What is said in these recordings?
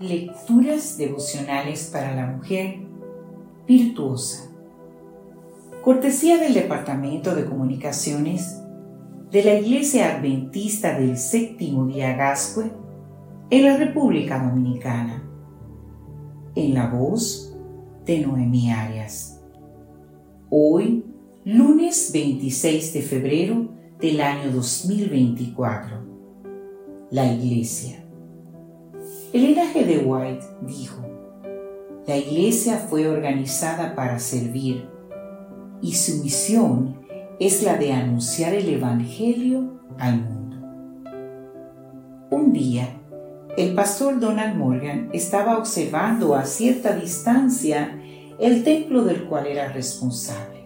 Lecturas devocionales para la mujer virtuosa. Cortesía del Departamento de Comunicaciones de la Iglesia Adventista del Séptimo Día Gascue en la República Dominicana. En la voz de Noemí Arias. Hoy, lunes 26 de febrero del año 2024. La Iglesia. El linaje de White dijo, la iglesia fue organizada para servir y su misión es la de anunciar el Evangelio al mundo. Un día, el pastor Donald Morgan estaba observando a cierta distancia el templo del cual era responsable,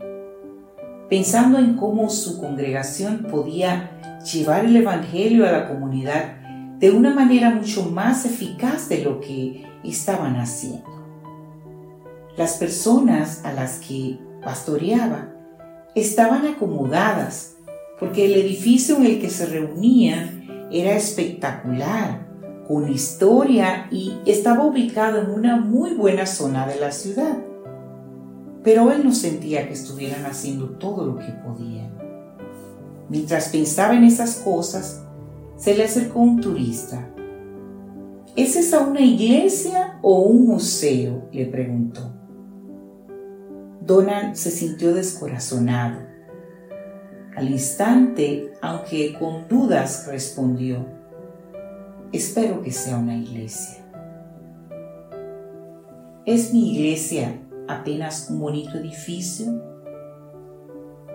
pensando en cómo su congregación podía llevar el Evangelio a la comunidad de una manera mucho más eficaz de lo que estaban haciendo. Las personas a las que pastoreaba estaban acomodadas porque el edificio en el que se reunían era espectacular, con historia y estaba ubicado en una muy buena zona de la ciudad. Pero él no sentía que estuvieran haciendo todo lo que podían. Mientras pensaba en esas cosas, se le acercó un turista. ¿Es esa una iglesia o un museo? le preguntó. Donald se sintió descorazonado. Al instante, aunque con dudas, respondió, espero que sea una iglesia. ¿Es mi iglesia apenas un bonito edificio?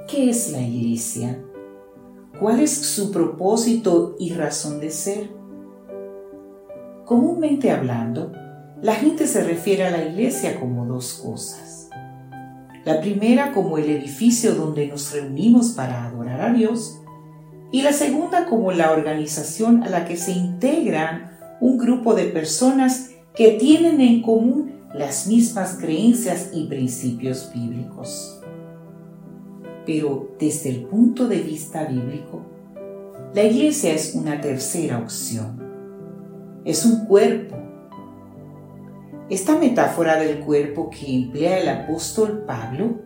¿Qué es la iglesia? ¿Cuál es su propósito y razón de ser? Comúnmente hablando, la gente se refiere a la iglesia como dos cosas. La primera como el edificio donde nos reunimos para adorar a Dios y la segunda como la organización a la que se integran un grupo de personas que tienen en común las mismas creencias y principios bíblicos. Pero desde el punto de vista bíblico, la iglesia es una tercera opción. Es un cuerpo. Esta metáfora del cuerpo que emplea el apóstol Pablo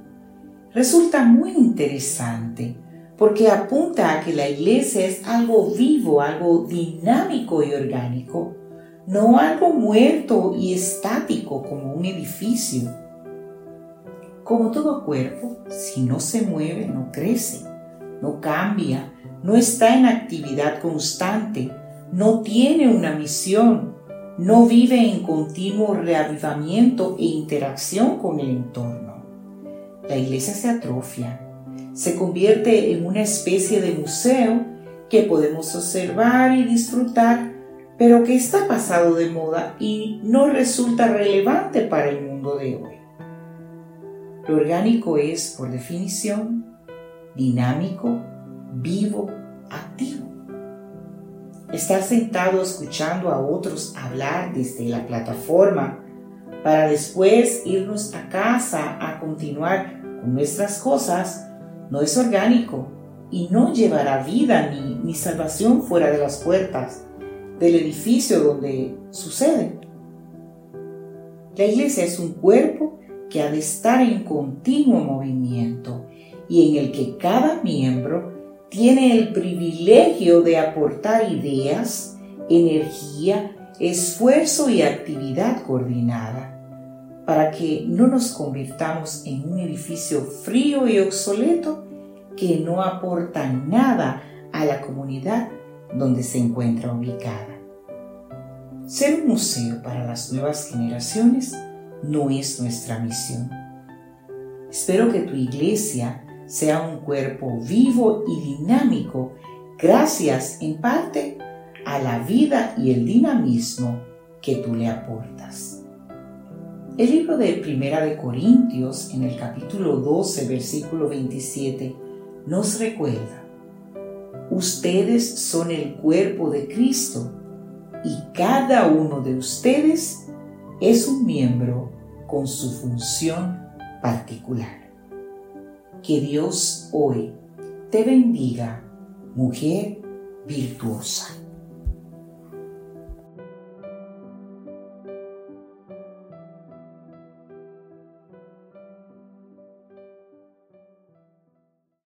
resulta muy interesante porque apunta a que la iglesia es algo vivo, algo dinámico y orgánico, no algo muerto y estático como un edificio como todo cuerpo, si no se mueve, no crece, no cambia, no está en actividad constante, no tiene una misión, no vive en continuo reavivamiento e interacción con el entorno. La iglesia se atrofia, se convierte en una especie de museo que podemos observar y disfrutar, pero que está pasado de moda y no resulta relevante para el mundo de hoy. Lo orgánico es, por definición, dinámico, vivo, activo. Estar sentado escuchando a otros hablar desde la plataforma para después irnos a casa a continuar con nuestras cosas no es orgánico y no llevará vida ni, ni salvación fuera de las puertas del edificio donde sucede. La iglesia es un cuerpo que ha de estar en continuo movimiento y en el que cada miembro tiene el privilegio de aportar ideas, energía, esfuerzo y actividad coordinada para que no nos convirtamos en un edificio frío y obsoleto que no aporta nada a la comunidad donde se encuentra ubicada. Ser un museo para las nuevas generaciones no es nuestra misión. Espero que tu iglesia sea un cuerpo vivo y dinámico gracias en parte a la vida y el dinamismo que tú le aportas. El libro de Primera de Corintios en el capítulo 12 versículo 27 nos recuerda, ustedes son el cuerpo de Cristo y cada uno de ustedes es un miembro con su función particular. Que Dios hoy te bendiga, mujer virtuosa.